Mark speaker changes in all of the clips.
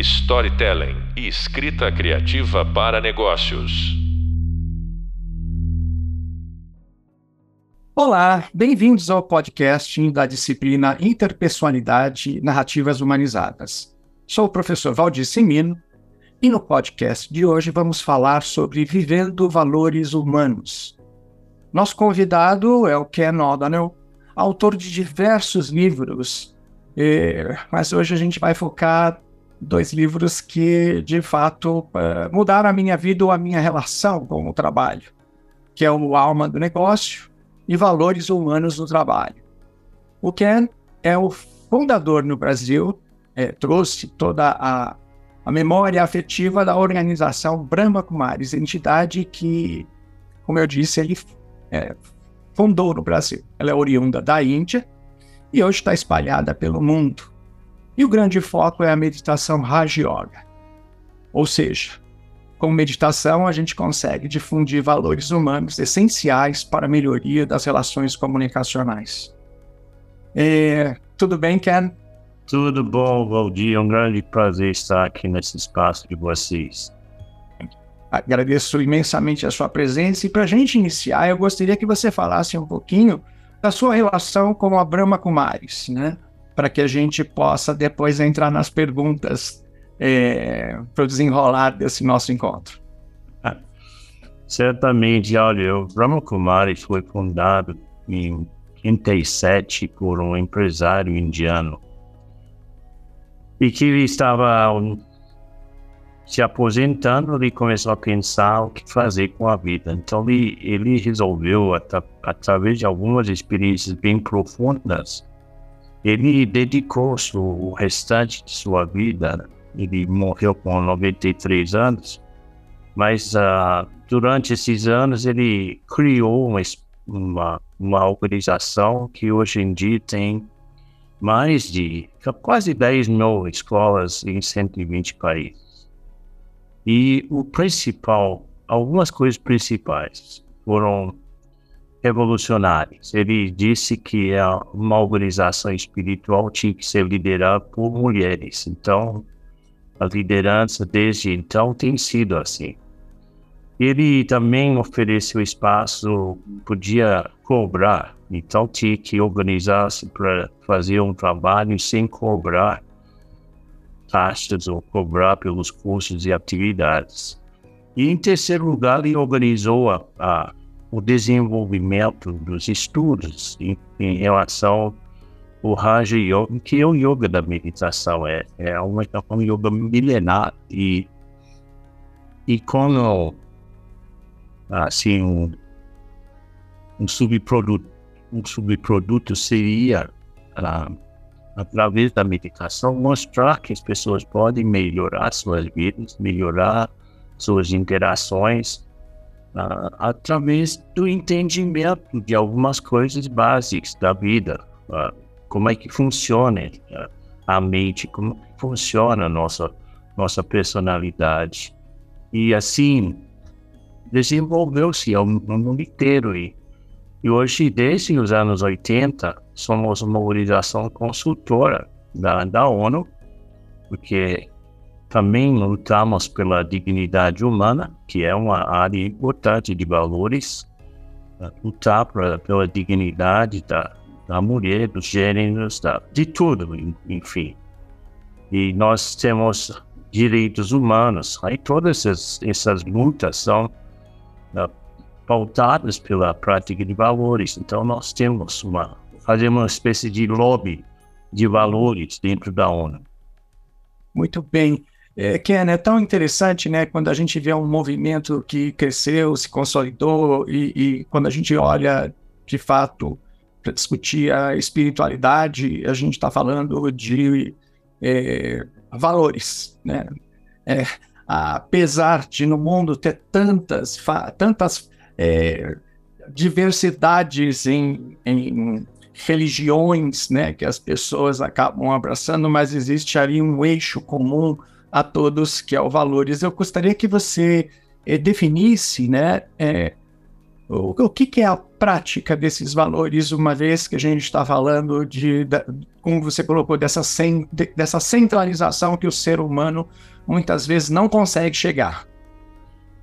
Speaker 1: storytelling e escrita criativa para negócios.
Speaker 2: Olá, bem-vindos ao podcast da disciplina Interpessoalidade Narrativas Humanizadas. Sou o professor Valdir Simino e no podcast de hoje vamos falar sobre vivendo valores humanos. Nosso convidado é o Ken O'Donnell, autor de diversos livros, mas hoje a gente vai focar dois livros que, de fato, eh, mudaram a minha vida ou a minha relação com o trabalho, que é o Alma do Negócio e Valores Humanos no Trabalho. O Ken é o fundador no Brasil, é, trouxe toda a, a memória afetiva da organização Brahma Kumaris, entidade que, como eu disse, ele é, fundou no Brasil. Ela é oriunda da Índia e hoje está espalhada pelo mundo. E o grande foco é a meditação Raja Yoga. Ou seja, com meditação a gente consegue difundir valores humanos essenciais para a melhoria das relações comunicacionais. É, tudo bem, Ken?
Speaker 3: Tudo bom, Valdir. É um grande prazer estar aqui nesse espaço de vocês.
Speaker 2: Agradeço imensamente a sua presença e para a gente iniciar, eu gostaria que você falasse um pouquinho da sua relação com a Brahma Kumaris, né? Para que a gente possa depois entrar nas perguntas é, para o desenrolar desse nosso encontro.
Speaker 3: Ah, certamente, olha, o Brahma Kumaris foi fundado em 57 por um empresário indiano e que estava se aposentando, ele começou a pensar o que fazer com a vida. Então ele, ele resolveu, através de algumas experiências bem profundas, ele dedicou o restante de sua vida, ele morreu com 93 anos, mas uh, durante esses anos ele criou uma, uma, uma organização que hoje em dia tem mais de quase 10 mil escolas em 120 países. E o principal, algumas coisas principais foram revolucionários. Ele disse que é uma organização espiritual tinha que ser liderada por mulheres. Então, a liderança desde então tem sido assim. Ele também ofereceu espaço, podia cobrar, então tinha que organizar-se para fazer um trabalho sem cobrar taxas ou cobrar pelos cursos e atividades. E em terceiro lugar, ele organizou a, a o desenvolvimento dos estudos em, em relação ao Raja Yoga, que é o yoga da meditação, é, é uma, é um yoga milenar e, e como assim, um, um subproduto, um subproduto seria uh, através da meditação mostrar que as pessoas podem melhorar suas vidas, melhorar suas interações uh, através do entendimento de algumas coisas básicas da vida. Uh, como é que funciona uh, a mente, como funciona a nossa, nossa personalidade. E assim, desenvolveu-se ao mundo inteiro. E, e hoje, desde os anos 80, somos uma organização consultora da, da ONU, porque também lutamos pela dignidade humana, que é uma área importante de valores, né? lutar pra, pela dignidade da, da mulher, dos gêneros, da, de tudo, enfim. E nós temos direitos humanos. Aí todas essas, essas lutas são uh, pautadas pela prática de valores. Então nós temos uma, fazemos uma espécie de lobby de valores dentro da ONU.
Speaker 2: Muito bem. É, Ken, é tão interessante, né, quando a gente vê um movimento que cresceu, se consolidou, e, e quando a gente olha, de fato, para discutir a espiritualidade, a gente está falando de é, valores, né? É, apesar de no mundo ter tantas, tantas é, diversidades em, em religiões, né, que as pessoas acabam abraçando, mas existe ali um eixo comum a todos, que é o valores. Eu gostaria que você eh, definisse, né, eh, o, o que, que, é a prática desses valores, uma vez que a gente está falando de, de, como você colocou, dessa, cen, de, dessa centralização que o ser humano muitas vezes não consegue chegar?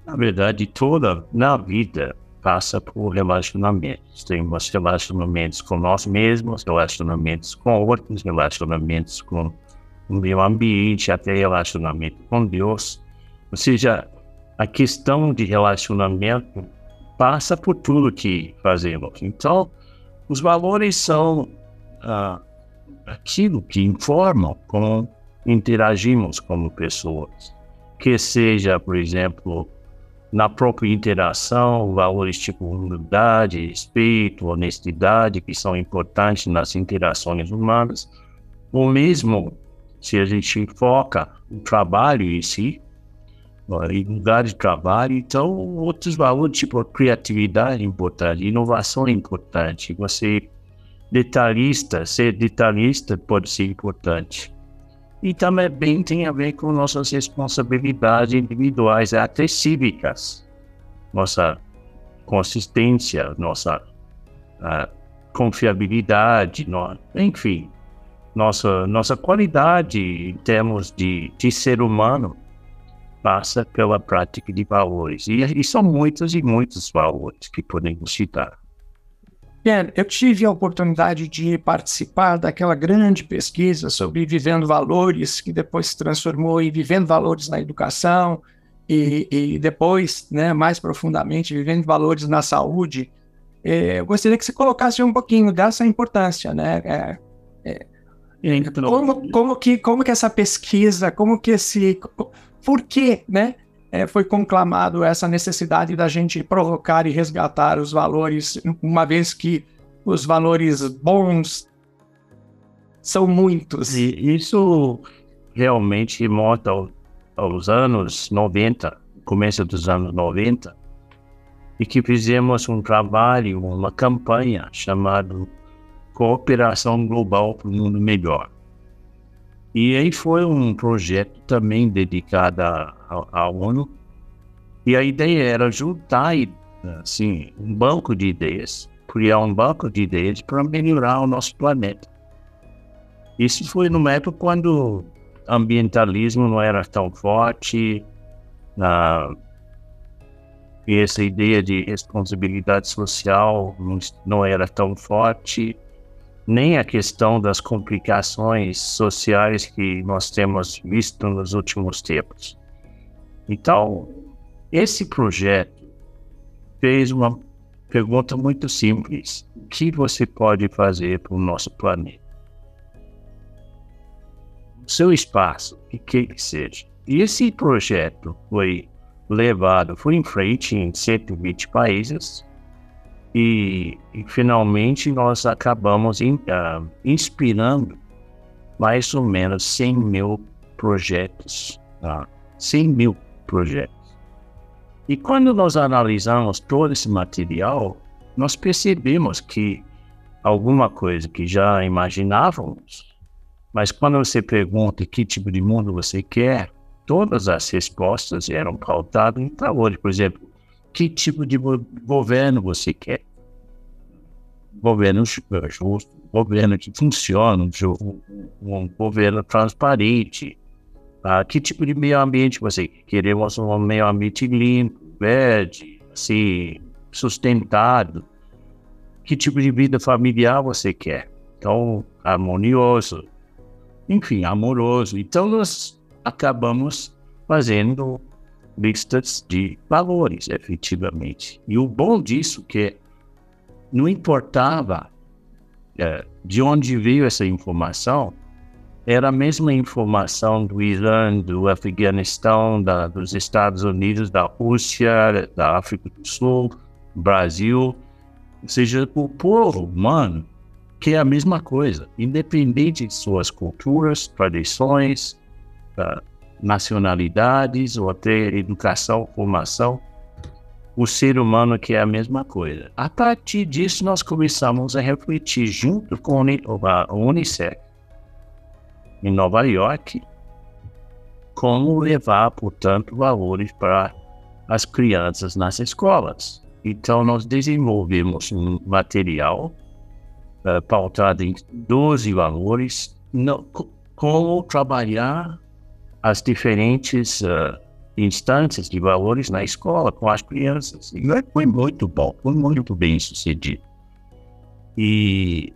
Speaker 3: Na verdade, toda na vida passa por relacionamentos. Temos relacionamentos com nós mesmos, relacionamentos com outros, relacionamentos com meio ambiente, até relacionamento com Deus. Ou seja, a questão de relacionamento passa por tudo que fazemos. Então, os valores são ah, aquilo que informam como interagimos como pessoas. Que seja, por exemplo, na própria interação, valores tipo humildade, respeito, honestidade, que são importantes nas interações humanas, ou mesmo se a gente foca no trabalho em si, em lugar de trabalho, então outros valores, tipo criatividade é importante, inovação é importante, você detalhista, ser detalhista pode ser importante. E também tem a ver com nossas responsabilidades individuais, até cívicas, nossa consistência, nossa uh, confiabilidade, no, enfim, nossa, nossa qualidade em termos de, de ser humano passa pela prática de valores. E, e são muitos e muitos valores que podemos citar.
Speaker 2: Ken, eu tive a oportunidade de participar daquela grande pesquisa sobre Vivendo Valores, que depois se transformou em Vivendo Valores na Educação, e, e depois, né, mais profundamente, Vivendo Valores na Saúde. É, eu gostaria que você colocasse um pouquinho dessa importância, né? É, é, como, como, que, como que essa pesquisa, como que esse... Por que, né? é, foi conclamado essa necessidade da gente provocar e resgatar os valores, uma vez que os valores bons são muitos.
Speaker 3: E isso realmente remonta ao, aos anos 90, começo dos anos 90, e que fizemos um trabalho, uma campanha chamada Cooperação Global para o Mundo Melhor. E aí foi um projeto também dedicado à ONU. E a ideia era juntar assim, um banco de ideias, criar um banco de ideias para melhorar o nosso planeta. Isso foi numa época quando ambientalismo não era tão forte, e essa ideia de responsabilidade social não, não era tão forte nem a questão das complicações sociais que nós temos visto nos últimos tempos. Então, esse projeto fez uma pergunta muito simples: o que você pode fazer para o nosso planeta? O seu espaço, o que que seja. E esse projeto foi levado, foi em frente em 120 países, e, e finalmente nós acabamos in, uh, inspirando mais ou menos 100 mil projetos. Tá? 100 mil projetos. E quando nós analisamos todo esse material, nós percebemos que alguma coisa que já imaginávamos, mas quando você pergunta que tipo de mundo você quer, todas as respostas eram pautadas em valores. Por exemplo, que tipo de governo você quer? governo justo, governo que funciona, um, um governo transparente. Ah, que tipo de meio ambiente você quer? Queremos um meio ambiente limpo, verde, assim, sustentado. Que tipo de vida familiar você quer? Então, harmonioso, enfim, amoroso. Então, nós acabamos fazendo listas de valores, efetivamente. E o bom disso que não importava é, de onde veio essa informação, era a mesma informação do Irã, do Afeganistão, da, dos Estados Unidos, da Rússia, da África do Sul, Brasil. Ou seja, o povo humano quer a mesma coisa, independente de suas culturas, tradições, uh, nacionalidades ou até educação, formação o ser humano que é a mesma coisa. A partir disso, nós começamos a refletir junto com a Unicef em Nova York como levar, portanto, valores para as crianças nas escolas. Então, nós desenvolvemos um material uh, pautado em 12 valores, como trabalhar as diferentes uh, instâncias de valores na escola com as crianças. E foi muito bom, foi muito bem sucedido. E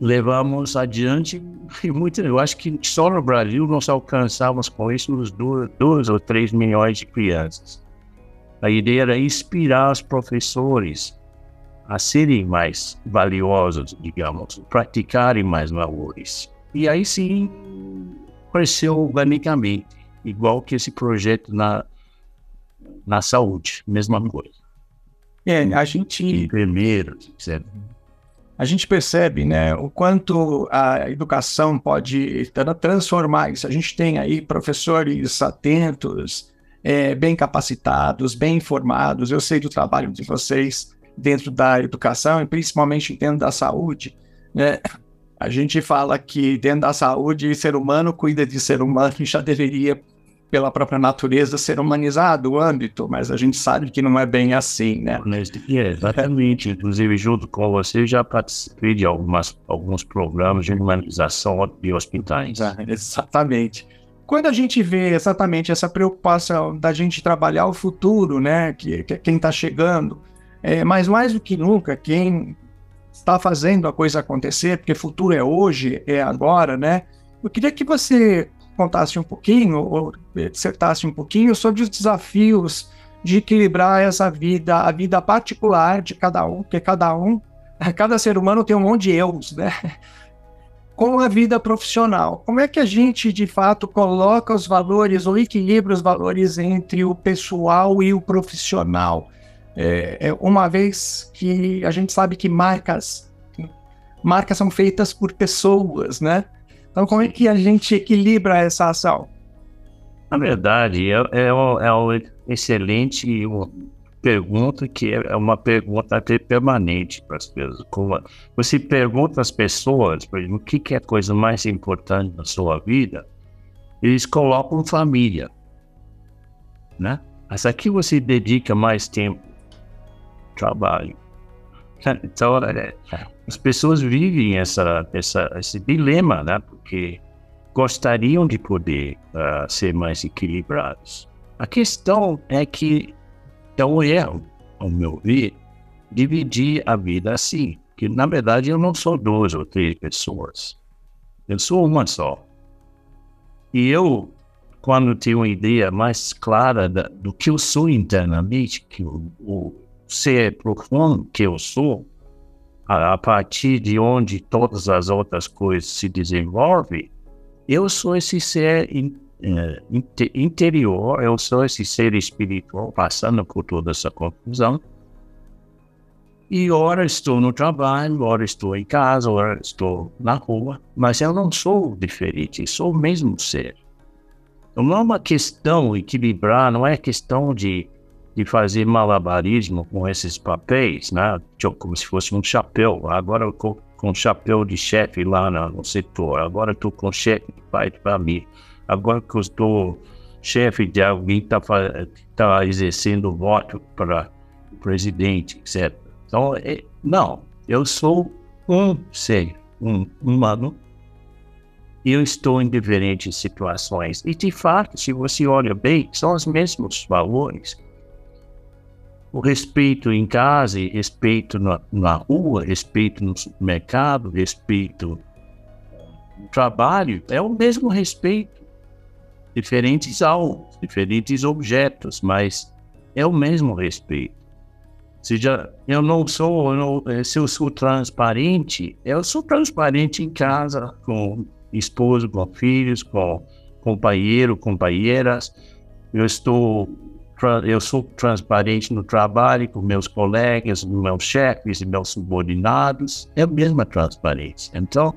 Speaker 3: levamos adiante e muito. Eu acho que só no Brasil nós alcançamos com isso uns 2 ou 3 milhões de crianças. A ideia era inspirar os professores a serem mais valiosos, digamos, praticarem mais valores. E aí sim cresceu organicamente, igual que esse projeto na, na saúde, mesma coisa.
Speaker 2: É, a gente.
Speaker 3: Enfermeiros, etc.
Speaker 2: A gente percebe né, o quanto a educação pode transformar isso. A gente tem aí professores atentos, é, bem capacitados, bem informados. Eu sei do trabalho de vocês dentro da educação e principalmente dentro da saúde. Né? A gente fala que dentro da saúde, ser humano cuida de ser humano e já deveria, pela própria natureza, ser humanizado o âmbito, mas a gente sabe que não é bem assim, né?
Speaker 3: É, exatamente. Inclusive, junto com você, já participei de algumas, alguns programas de humanização de hospitais.
Speaker 2: Ah, exatamente. Quando a gente vê exatamente essa preocupação da gente trabalhar o futuro, né, que, que quem está chegando, é, mas mais do que nunca, quem está fazendo a coisa acontecer, porque futuro é hoje, é agora, né? Eu queria que você contasse um pouquinho, ou dissertasse um pouquinho sobre os desafios de equilibrar essa vida, a vida particular de cada um, porque cada um, cada ser humano tem um monte de eus, né? Com a vida profissional. Como é que a gente, de fato, coloca os valores ou equilibra os valores entre o pessoal e o profissional? É, é, uma vez que a gente sabe que marcas, marcas são feitas por pessoas, né? Então, como é que a gente equilibra essa ação?
Speaker 3: Na verdade, é, é, é uma excelente pergunta que é uma pergunta até permanente para as pessoas. Como você pergunta às pessoas, por exemplo, o que é a coisa mais importante na sua vida, eles colocam família, né? Mas aqui você dedica mais tempo trabalho. Então, é, as pessoas vivem essa, essa, esse dilema, né? Porque gostariam de poder uh, ser mais equilibrados. A questão é que é um erro, ao meu ver, dividir a vida assim. Que na verdade eu não sou duas ou três pessoas. Eu sou uma só. E eu, quando tenho uma ideia mais clara da, do que eu sou internamente, que o ser profundo que eu sou, a, a partir de onde todas as outras coisas se desenvolvem, eu sou esse ser in, uh, interior, eu sou esse ser espiritual passando por toda essa confusão. E ora estou no trabalho, ora estou em casa, ora estou na rua, mas eu não sou diferente, sou o mesmo ser. Não é uma questão equilibrar, não é questão de de fazer malabarismo com esses papéis, né? Como se fosse um chapéu. Agora eu tô com chapéu de chefe lá no, setor. Agora estou com chefe de pai para mim. Agora que eu estou chefe de alguém que está tá exercendo voto para presidente, etc. Então, é, não, eu sou um ser, um humano, eu estou em diferentes situações. E, de fato, se você olha bem, são os mesmos valores o respeito em casa, respeito na, na rua, respeito no supermercado, respeito no trabalho, é o mesmo respeito. Diferentes alvos, diferentes objetos, mas é o mesmo respeito. Seja, eu não sou, eu não, eh, se eu sou transparente, eu sou transparente em casa, com esposo, com filhos, com companheiro, companheiras. Eu estou eu sou transparente no trabalho com meus colegas, meus chefes e meus subordinados, é a mesma transparência. Então,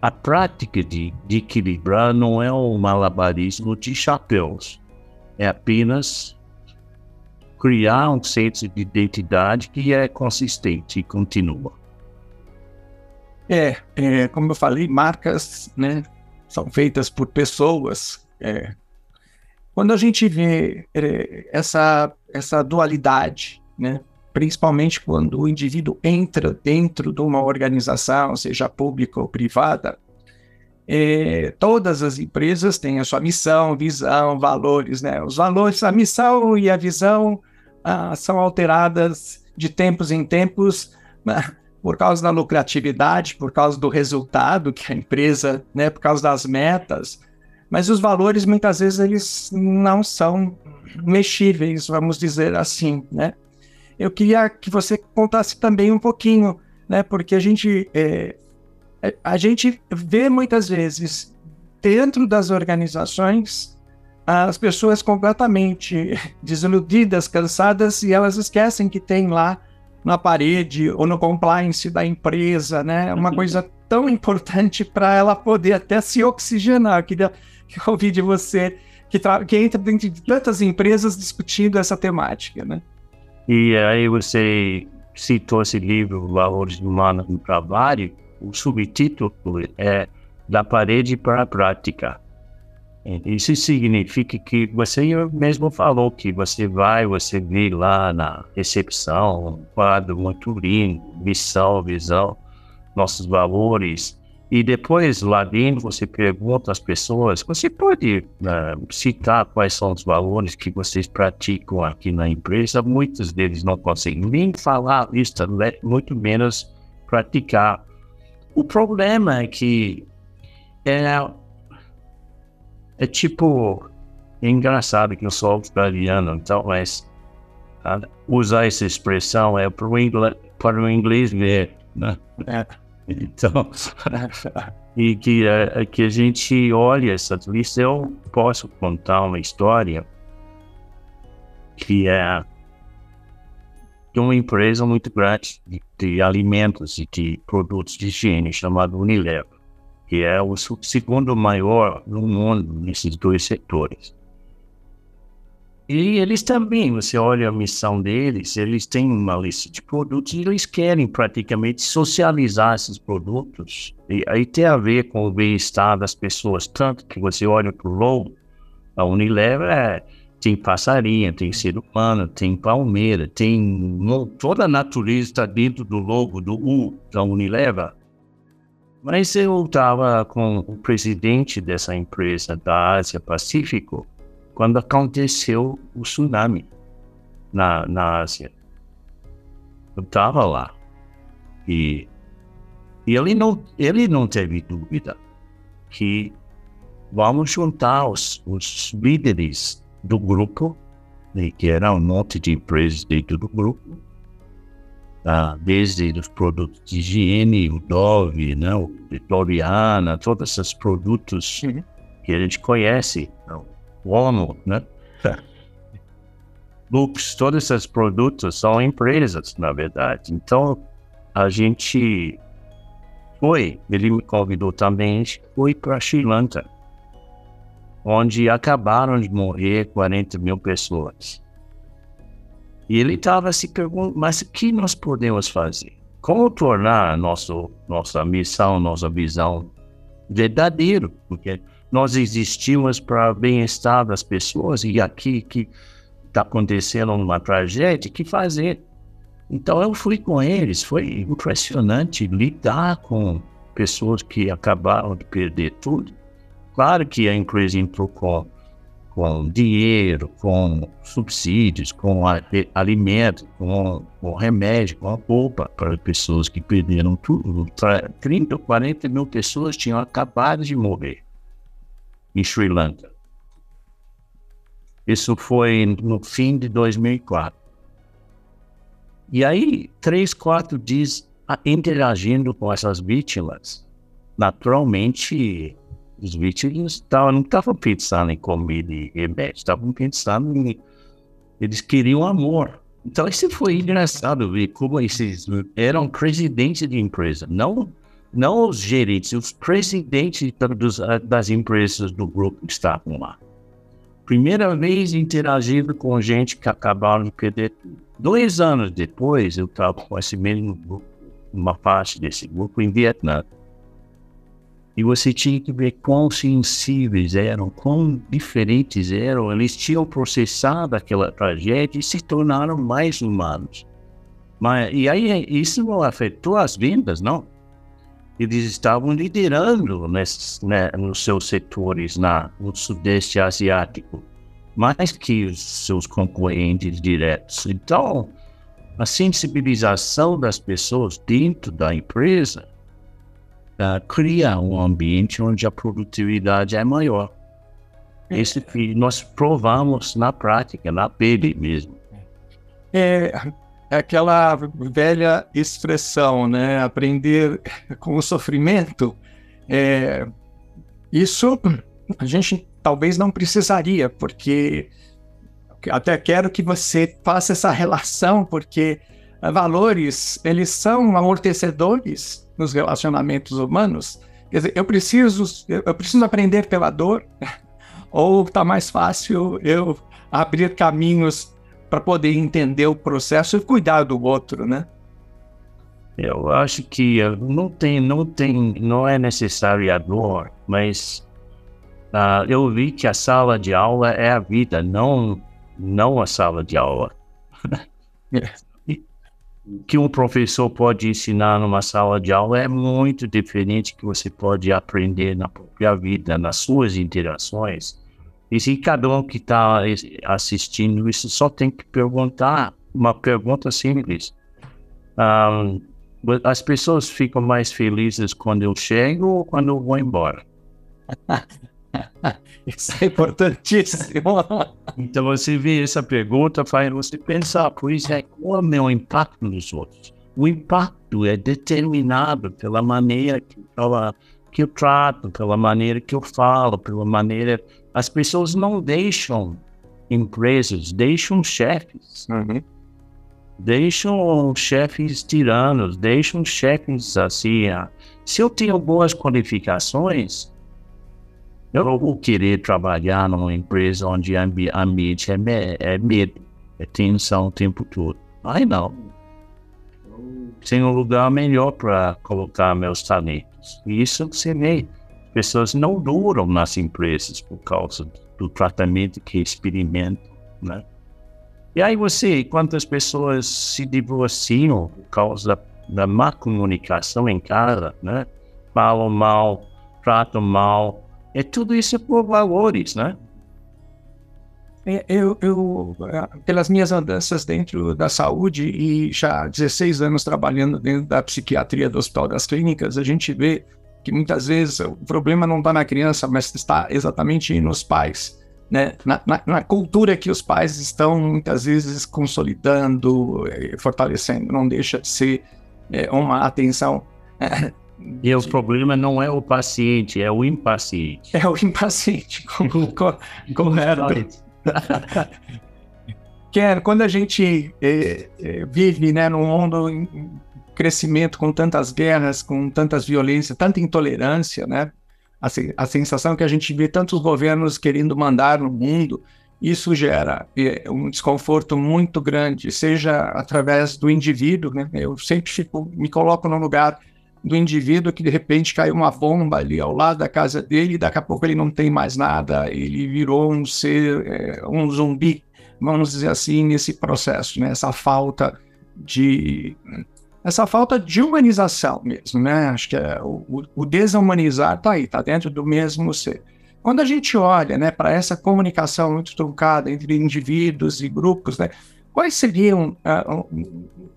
Speaker 3: a prática de, de equilibrar não é um malabarismo de chapéus, é apenas criar um senso de identidade que é consistente e continua.
Speaker 2: É, é como eu falei, marcas né, são feitas por pessoas, é, quando a gente vê é, essa, essa dualidade, né? principalmente quando o indivíduo entra dentro de uma organização, seja pública ou privada, é, todas as empresas têm a sua missão, visão, valores, né? Os valores, a missão e a visão ah, são alteradas de tempos em tempos né? por causa da lucratividade, por causa do resultado que a empresa, né? Por causa das metas. Mas os valores muitas vezes eles não são mexíveis, vamos dizer assim, né? Eu queria que você contasse também um pouquinho, né? Porque a gente é, é, a gente vê muitas vezes dentro das organizações as pessoas completamente desiludidas, cansadas e elas esquecem que tem lá na parede ou no compliance da empresa, né? Uma coisa tão importante para ela poder até se oxigenar. Eu queria ouvir de você que, que entra dentro de tantas empresas discutindo essa temática, né?
Speaker 3: E aí você citou esse livro, Valores Humanos no Trabalho, o subtítulo é Da Parede para a Prática. Isso significa que você mesmo falou que você vai, você vê lá na recepção um quadro muito lindo, missão, visão, nossos valores. E depois lá dentro você pergunta às pessoas, você pode uh, citar quais são os valores que vocês praticam aqui na empresa. Muitos deles não conseguem nem falar isso, muito menos praticar. O problema é que é, é tipo, é engraçado que eu sou australiano, então, mas uh, usar essa expressão é para o inglês, para o inglês ver, né? É. Então, e que, uh, que a gente olha essa lista, eu posso contar uma história que é de uma empresa muito grande de, de alimentos e de produtos de higiene chamada Unilever, que é o segundo maior no mundo nesses dois setores. E eles também, você olha a missão deles, eles têm uma lista de produtos e eles querem praticamente socializar esses produtos. E aí tem a ver com o bem-estar das pessoas, tanto que você olha para o logo, a Unilever é tem passarinho, tem ser humano, tem palmeira, tem toda a natureza está dentro do logo do U da Unilever. Mas eu estava com o presidente dessa empresa da Ásia Pacífico quando aconteceu o tsunami na, na Ásia. Eu estava lá e, e ele, não, ele não teve dúvida que vamos juntar os, os líderes do grupo, né, que era um monte de empresas dentro do grupo, tá? desde os produtos de higiene, o Dove, né, o Vitoriana, todos esses produtos que a gente conhece, ONU, né? Lux, todos esses produtos são empresas, na verdade. Então, a gente foi, ele me convidou também, foi para Sri Lanka onde acabaram de morrer 40 mil pessoas. E ele estava se perguntando, mas o que nós podemos fazer? Como tornar nosso, nossa missão, nossa visão verdadeiro? Porque nós existimos para o bem-estar das pessoas e aqui que está acontecendo uma tragédia, que fazer? Então eu fui com eles, foi impressionante lidar com pessoas que acabaram de perder tudo Claro que a empresa entrou com, com dinheiro, com subsídios, com alimento, com, com remédio, com a roupa para pessoas que perderam tudo. 30 ou 40 mil pessoas tinham acabado de morrer em Sri Lanka. Isso foi no fim de 2004. E aí, três, quatro dias interagindo com essas vítimas, naturalmente os vítimos tavam, não estavam pensando em comida e remédio, estavam pensando em. Eles queriam amor. Então, isso foi engraçado ver como esses eram presidentes de empresa, não, não os gerentes, os presidentes dos, das empresas do grupo estavam lá. Primeira vez interagindo com gente que acabaram de perder. Dois anos depois, eu estava com esse mesmo grupo, uma parte desse grupo em Vietnã. E você tinha que ver quão sensíveis eram, quão diferentes eram. Eles tinham processado aquela tragédia e se tornaram mais humanos. Mas, e aí isso não afetou as vendas, não? Eles estavam liderando nesses, né, nos seus setores na, no Sudeste Asiático, mais que os seus concorrentes diretos. Então, a sensibilização das pessoas dentro da empresa uh, cria um ambiente onde a produtividade é maior. Esse nós provamos na prática, na pele mesmo.
Speaker 2: É, é aquela velha expressão, né? Aprender com o sofrimento. É, isso a gente talvez não precisaria, porque até quero que você faça essa relação, porque valores eles são amortecedores nos relacionamentos humanos. Quer dizer, eu preciso eu preciso aprender pela dor, ou está mais fácil eu abrir caminhos para poder entender o processo e cuidar do outro, né?
Speaker 3: Eu acho que não tem, não tem, não é necessário a dor, mas uh, eu vi que a sala de aula é a vida, não, não a sala de aula. Que um professor pode ensinar numa sala de aula é muito diferente que você pode aprender na própria vida, nas suas interações. E se cada um que está assistindo isso só tem que perguntar uma pergunta simples. Um, as pessoas ficam mais felizes quando eu chego ou quando eu vou embora?
Speaker 2: Isso é importantíssimo.
Speaker 3: então você vê essa pergunta, faz você pensar, por isso é qual é o meu impacto nos outros? O impacto é determinado pela maneira que, pela, que eu trato, pela maneira que eu falo, pela maneira as pessoas não deixam empresas, deixam chefes. Uhum. Deixam chefes tiranos, deixam chefes assim. Ah, se eu tenho boas qualificações, eu não vou querer trabalhar numa empresa onde o ambi ambiente é, me é medo, é tensão o tempo todo. Ai, não. Tem um lugar melhor para colocar meus talentos. Isso você vê pessoas não duram nas empresas por causa do tratamento que experimentam, né? E aí você, quantas pessoas se divorciam por causa da, má comunicação em casa, né? Falam mal, tratam mal. É tudo isso é por valores, né?
Speaker 2: É, eu, eu, pelas minhas andanças dentro da saúde e já 16 anos trabalhando dentro da psiquiatria do Hospital das Clínicas, a gente vê que muitas vezes o problema não está na criança, mas está exatamente nos pais. Né? Na, na, na, cultura que os pais estão muitas vezes consolidando, eh, fortalecendo, não deixa de ser é, uma atenção.
Speaker 3: É, e o problema não é o paciente, é o impaciente.
Speaker 2: É o impaciente, correto. Ken, quando a gente é, vive né, num mundo crescimento com tantas guerras, com tantas violências, tanta intolerância, né? A, a sensação que a gente vê tantos governos querendo mandar no mundo, isso gera é, um desconforto muito grande, seja através do indivíduo, né? Eu sempre fico, me coloco no lugar do indivíduo que de repente caiu uma bomba ali ao lado da casa dele e daqui a pouco ele não tem mais nada, ele virou um ser, é, um zumbi, vamos dizer assim, nesse processo, né? Essa falta de essa falta de humanização mesmo, né? Acho que é, o, o desumanizar está aí, está dentro do mesmo ser. Quando a gente olha né, para essa comunicação muito truncada entre indivíduos e grupos, né, quais seriam uh,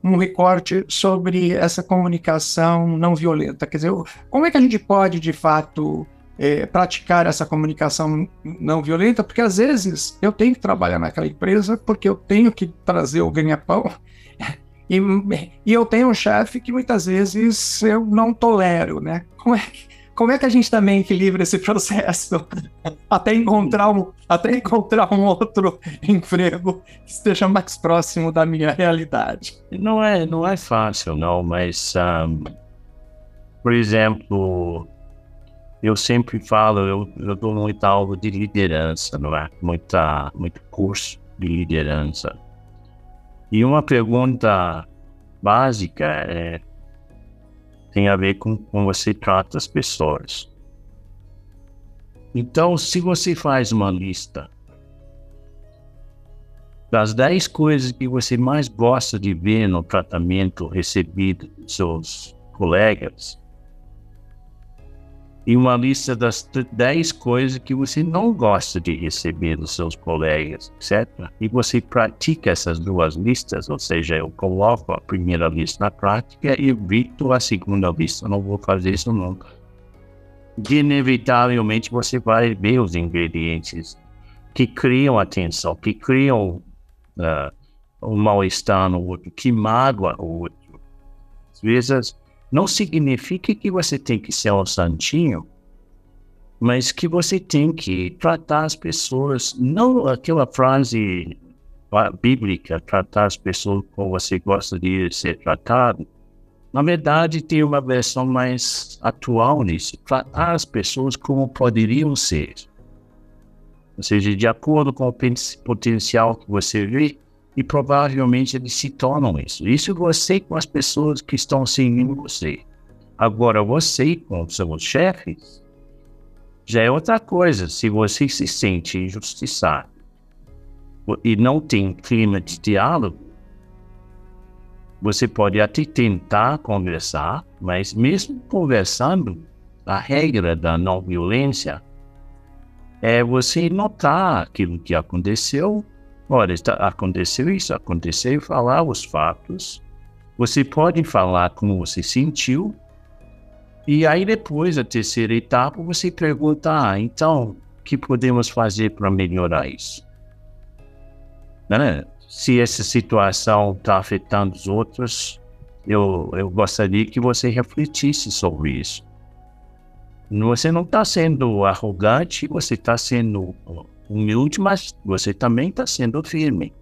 Speaker 2: um, recorte sobre essa comunicação não violenta? Quer dizer, como é que a gente pode, de fato, é, praticar essa comunicação não violenta? Porque às vezes eu tenho que trabalhar naquela empresa porque eu tenho que trazer o ganha-pão e, e eu tenho um chefe que muitas vezes eu não tolero, né? Como é, como é que a gente também equilibra esse processo até encontrar um, até encontrar um outro emprego que esteja mais próximo da minha realidade?
Speaker 3: Não é, não é fácil, não, mas, um, por exemplo, eu sempre falo, eu, eu dou muita aula de liderança, não é? Muita, muito curso de liderança. E uma pergunta básica é, tem a ver com como você trata as pessoas. Então, se você faz uma lista das 10 coisas que você mais gosta de ver no tratamento recebido dos seus colegas, e uma lista das 10 coisas que você não gosta de receber dos seus colegas, etc. E você pratica essas duas listas, ou seja, eu coloco a primeira lista na prática e evito a segunda lista, não vou fazer isso nunca. E inevitavelmente você vai ver os ingredientes que criam a tensão, que criam uh, um mal-estar no outro, que magoa o outro. Às vezes, não significa que você tem que ser um santinho, mas que você tem que tratar as pessoas, não aquela frase bíblica, tratar as pessoas como você gosta de ser tratado. Na verdade, tem uma versão mais atual nisso, tratar as pessoas como poderiam ser. Ou seja, de acordo com o potencial que você vê, e provavelmente eles se tornam isso. Isso você com as pessoas que estão seguindo você. Agora, você com seus chefes, já é outra coisa. Se você se sente injustiçado e não tem clima de diálogo, você pode até tentar conversar, mas mesmo conversando, a regra da não violência é você notar aquilo que aconteceu Olha, está, aconteceu isso, aconteceu, falar os fatos. Você pode falar como você sentiu. E aí depois, a terceira etapa, você pergunta, ah, então, o que podemos fazer para melhorar isso? Né? Se essa situação está afetando os outros, eu, eu gostaria que você refletisse sobre isso. Você não está sendo arrogante, você está sendo humilde, mas você também está sendo firme.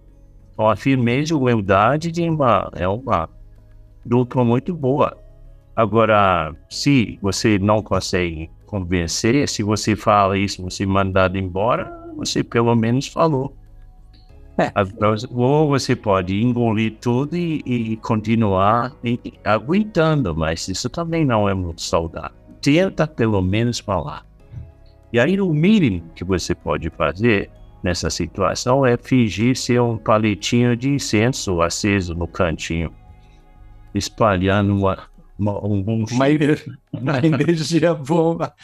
Speaker 3: Então, a firmeza e humildade de uma, é uma dupla muito boa. Agora, se você não consegue convencer, se você fala isso, você é mandado embora, você pelo menos falou. É. Ou você pode engolir tudo e, e continuar e, aguentando, mas isso também não é muito saudável. Tenta pelo menos falar. E aí o mínimo que você pode fazer nessa situação é fingir ser um palitinho de incenso aceso no cantinho, espalhando uma, uma, um,
Speaker 2: uma, uma energia boa.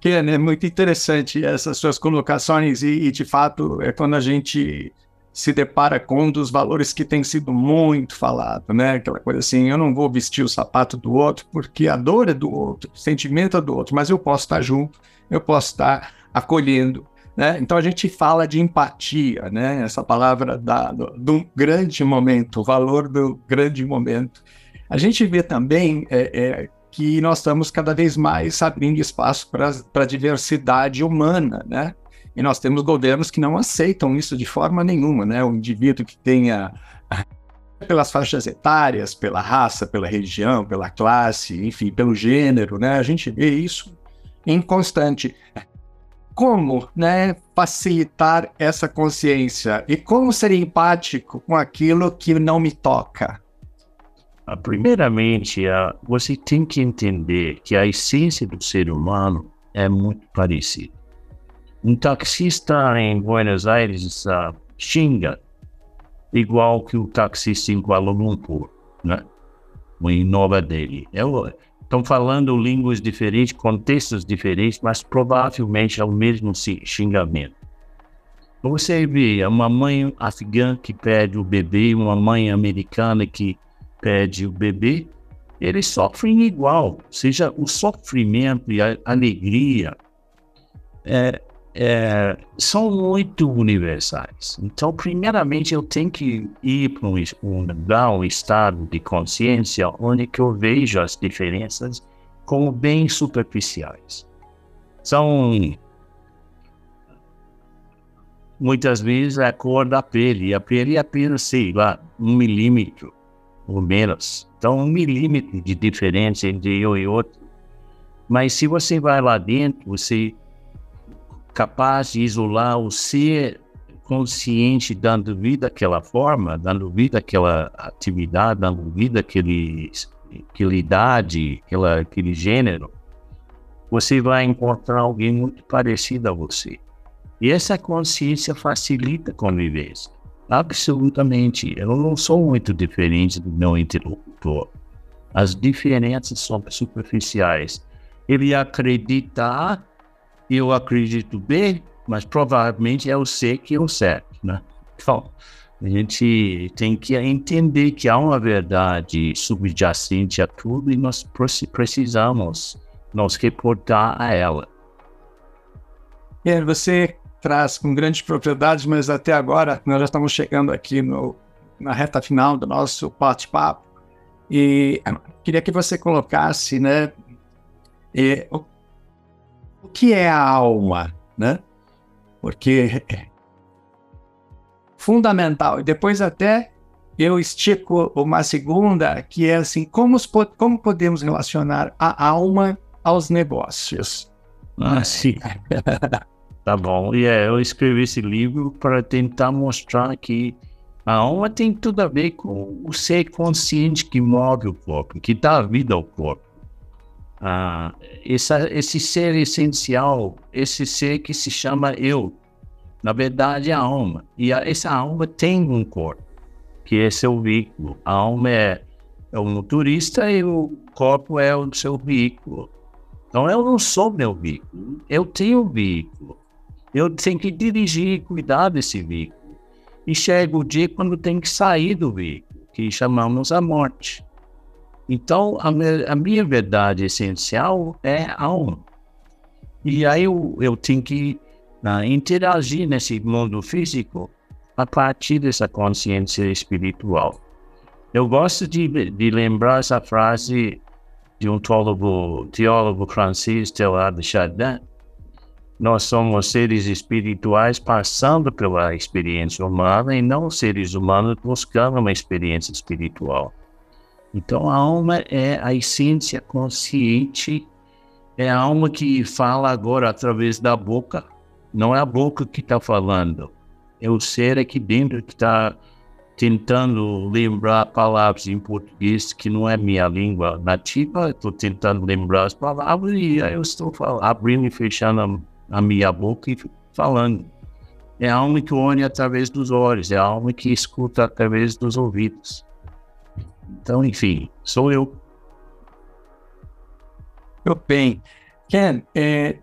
Speaker 2: que é muito interessante essas suas colocações e, e, de fato é quando a gente se depara com um dos valores que tem sido muito falado, né? Aquela coisa assim, eu não vou vestir o sapato do outro porque a dor é do outro, o sentimento é do outro, mas eu posso estar junto, eu posso estar acolhendo, né? Então a gente fala de empatia, né? Essa palavra da, do, do grande momento, o valor do grande momento. A gente vê também é, é, que nós estamos cada vez mais abrindo espaço para a diversidade humana, né? E nós temos governos que não aceitam isso de forma nenhuma, né? O indivíduo que tenha pelas faixas etárias, pela raça, pela religião, pela classe, enfim, pelo gênero, né? A gente vê isso em constante. Como, né, facilitar essa consciência e como ser empático com aquilo que não me toca?
Speaker 3: Ah, primeiramente, você tem que entender que a essência do ser humano é muito parecida. Um taxista em Buenos Aires uh, xinga igual que o taxista em Kuala Lumpur, né? Em Nova Delhi. Estão falando línguas diferentes, contextos diferentes, mas provavelmente é o mesmo xingamento. Você vê uma mãe afegã que pede o bebê, uma mãe americana que pede o bebê, eles sofrem igual, seja o sofrimento e a alegria é, é, são muito universais. Então, primeiramente, eu tenho que ir para um, um um estado de consciência onde eu vejo as diferenças como bem superficiais. São muitas vezes a cor da pele, a pele é apenas, sei lá, um milímetro ou menos. Então, um milímetro de diferença entre eu e outro. Mas se você vai lá dentro, você capaz de isolar o ser consciente dando vida àquela forma, dando vida àquela atividade, dando vida àquele, àquela idade, àquela, aquele gênero, você vai encontrar alguém muito parecido a você. E essa consciência facilita a convivência. Absolutamente. Eu não sou muito diferente do meu interlocutor. As diferenças são superficiais. Ele acredita eu acredito B, mas provavelmente é o C que é o certo, né? Então, a gente tem que entender que há uma verdade subjacente a tudo e nós precisamos nos reportar a ela.
Speaker 2: É, você traz com grandes propriedades, mas até agora nós já estamos chegando aqui no, na reta final do nosso bate-papo e queria que você colocasse, né, e, o, que é a alma, né? Porque fundamental. E depois até eu estico uma segunda, que é assim, como, como podemos relacionar a alma aos negócios?
Speaker 3: Ah, sim. tá bom. E yeah, eu escrevi esse livro para tentar mostrar que a alma tem tudo a ver com o ser consciente que move o corpo, que dá vida ao corpo. Ah, essa, esse ser essencial, esse ser que se chama eu, na verdade, é a alma. E a, essa alma tem um corpo, que é seu veículo. A alma é, é o motorista e o corpo é o seu veículo. Então, eu não sou meu veículo, eu tenho um veículo. Eu tenho que dirigir e cuidar desse veículo. E chega o dia quando tem que sair do veículo, que chamamos a morte. Então, a, a minha verdade essencial é a alma. E aí eu, eu tenho que né, interagir nesse mundo físico a partir dessa consciência espiritual. Eu gosto de, de lembrar essa frase de um teólogo, teólogo francês, Teilhard de Chardin. Nós somos seres espirituais passando pela experiência humana e não seres humanos buscando uma experiência espiritual. Então, a alma é a essência consciente, é a alma que fala agora através da boca, não é a boca que está falando, é o ser aqui dentro que está tentando lembrar palavras em português que não é minha língua nativa. Estou tentando lembrar as palavras e aí eu estou falando, abrindo e fechando a, a minha boca e falando. É a alma que olha através dos olhos, é a alma que escuta através dos ouvidos. Então, enfim, sou eu.
Speaker 2: Meu bem. Ken, é,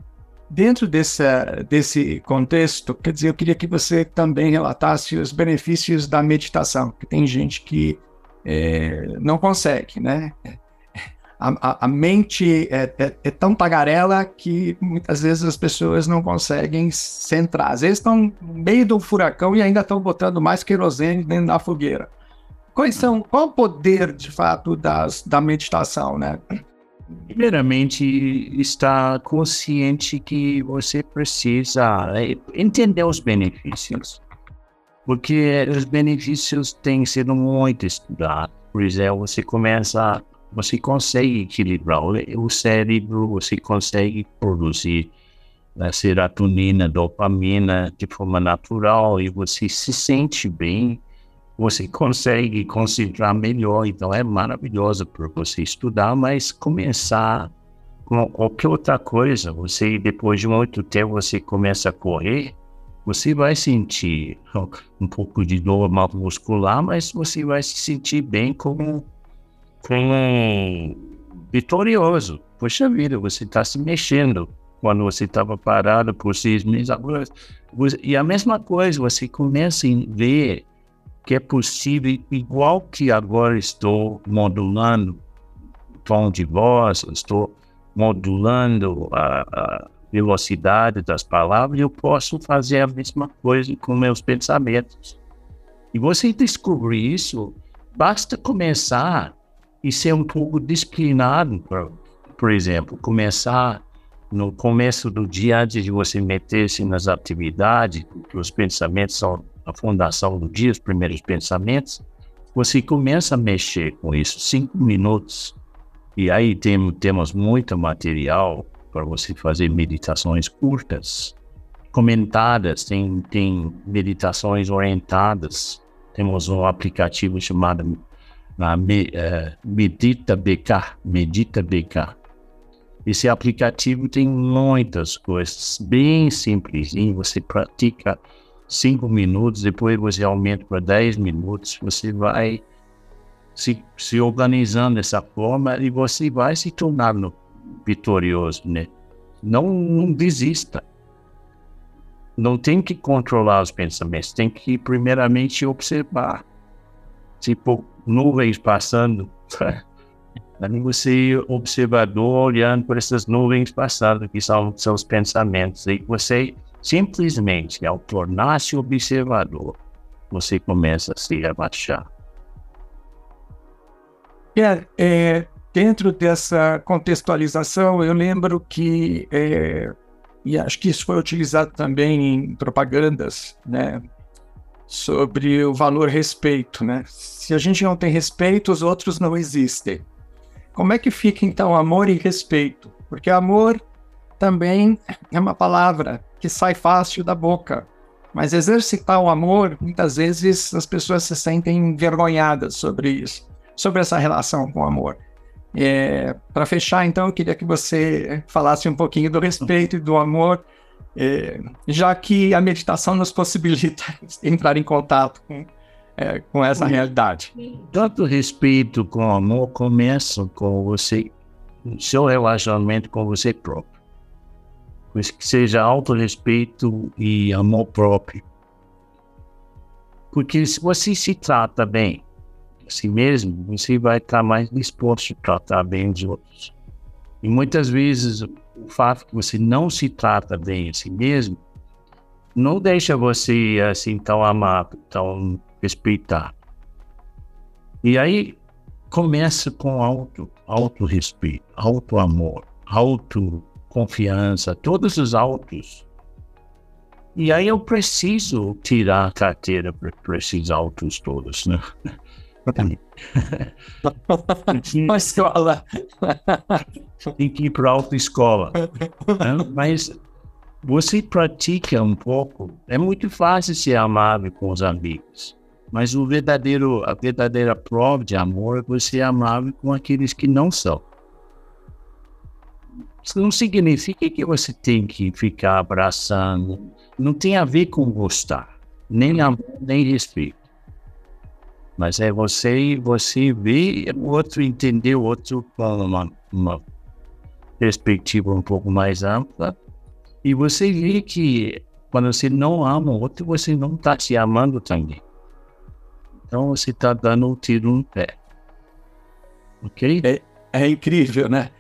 Speaker 2: Dentro desse desse contexto, quer dizer, eu queria que você também relatasse os benefícios da meditação, porque tem gente que é, não consegue, né? A, a, a mente é, é, é, tão tagarela que muitas vezes as pessoas não conseguem centrar. Às vezes estão no meio do furacão e ainda estão botando mais querosene dentro da fogueira. Quais são, qual o poder, de fato, das, da meditação, né?
Speaker 3: Primeiramente, estar consciente que você precisa é, entender os benefícios, porque os benefícios têm sido muito estudados. Por exemplo, você começa, você consegue equilibrar o cérebro, você consegue produzir a serotonina, dopamina de forma natural e você se sente bem você consegue concentrar melhor, então é maravilhoso para você estudar, mas começar com qualquer outra coisa, você depois de muito tempo você começa a correr, você vai sentir um pouco de dor muscular, mas você vai se sentir bem como, como vitorioso. Poxa vida, você está se mexendo quando você estava parado por seis meses. Agora, e a mesma coisa, você começa a ver que é possível, igual que agora estou modulando tom de voz, estou modulando a, a velocidade das palavras, eu posso fazer a mesma coisa com meus pensamentos. E você descobrir isso, basta começar e ser um pouco disciplinado, por, por exemplo, começar no começo do dia, antes de você meter-se nas atividades, porque os pensamentos são a fundação do dia, os primeiros pensamentos, você começa a mexer com isso, cinco minutos. E aí tem, temos muito material para você fazer meditações curtas, comentadas, tem, tem meditações orientadas. Temos um aplicativo chamado uh, Medita BK, Medita BK. Esse aplicativo tem muitas coisas bem simples. E você pratica cinco minutos, depois você aumenta para 10 minutos, você vai se, se organizando dessa forma e você vai se tornando vitorioso, né? Não, não desista. Não tem que controlar os pensamentos, tem que primeiramente observar. Tipo, nuvens passando, você observador olhando por essas nuvens passando, que são seus pensamentos, e você simplesmente, ao tornar-se observador, você começa a se relaxar.
Speaker 2: É, é, dentro dessa contextualização, eu lembro que, é, e acho que isso foi utilizado também em propagandas, né, sobre o valor respeito, né? Se a gente não tem respeito, os outros não existem. Como é que fica então amor e respeito? Porque amor também é uma palavra que sai fácil da boca. Mas exercitar o amor, muitas vezes as pessoas se sentem envergonhadas sobre isso, sobre essa relação com o amor. É, Para fechar, então, eu queria que você falasse um pouquinho do respeito e do amor, é, já que a meditação nos possibilita entrar em contato com é, com essa realidade.
Speaker 3: Tanto respeito com amor começa com você, seu relacionamento com você próprio. Que seja autorrespeito e amor próprio. Porque se você se trata bem a si mesmo, você vai estar mais disposto a tratar bem os outros. E muitas vezes o fato que você não se trata bem a si mesmo não deixa você assim tão amado, tão respeitar. E aí começa com auto, auto-respeito, auto-amor, auto-confiança, todos os autos. E aí eu preciso tirar a carteira para esses autos todos, né?
Speaker 2: Mas escola.
Speaker 3: Tem que ir para a autoescola. Né? Mas você pratica um pouco, é muito fácil ser amável com os amigos. Mas o verdadeiro, a verdadeira prova de amor é você amável com aqueles que não são. Não significa que você tem que ficar abraçando. Não tem a ver com gostar, nem amor, nem respeito. Mas é você você ver o outro, entender o outro com uma, uma perspectiva um pouco mais ampla. E você vê que quando você não ama o outro, você não está se amando também. Então você está dando um tiro no pé. Ok?
Speaker 2: É, é incrível, né?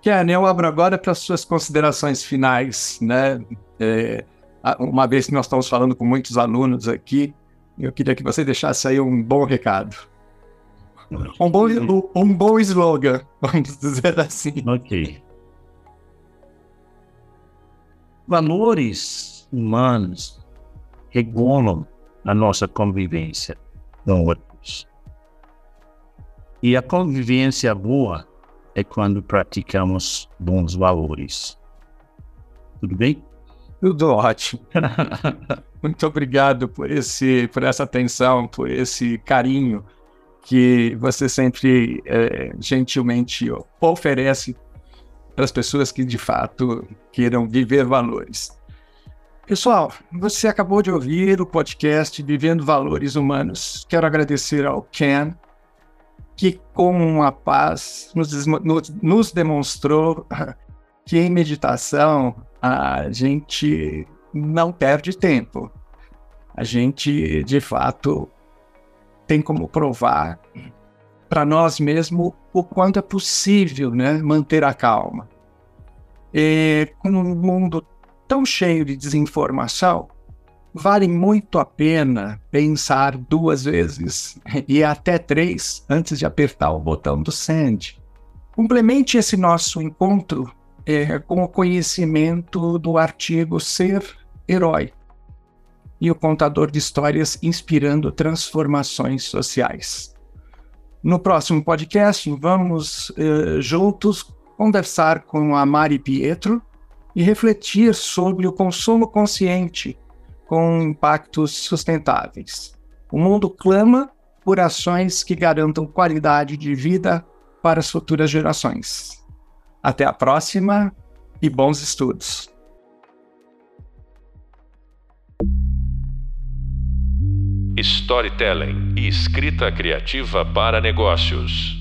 Speaker 2: Ken, eu abro agora para as suas considerações finais, né? É, uma vez que nós estamos falando com muitos alunos aqui, eu queria que você deixasse aí um bom recado. Um bom, um bom slogan, vamos dizer assim.
Speaker 3: Ok. Valores humanos regulam a nossa convivência com outros. E a convivência boa é quando praticamos bons valores. Tudo bem?
Speaker 2: Tudo ótimo. Muito obrigado por esse, por essa atenção, por esse carinho que você sempre é, gentilmente oferece para as pessoas que de fato queiram viver valores. Pessoal, você acabou de ouvir o podcast Vivendo Valores Humanos. Quero agradecer ao Ken, que com a paz nos, nos demonstrou que em meditação a gente não perde tempo. A gente, de fato, tem como provar para nós mesmos o quanto é possível né, manter a calma. E com um mundo tão cheio de desinformação, vale muito a pena pensar duas vezes e até três antes de apertar o botão do send. Complemente esse nosso encontro é, com o conhecimento do artigo Ser Herói e o contador de histórias inspirando transformações sociais. No próximo podcast, vamos uh, juntos conversar com a Mari Pietro, e refletir sobre o consumo consciente com impactos sustentáveis. O mundo clama por ações que garantam qualidade de vida para as futuras gerações. Até a próxima e bons estudos!
Speaker 1: Storytelling e escrita criativa para negócios.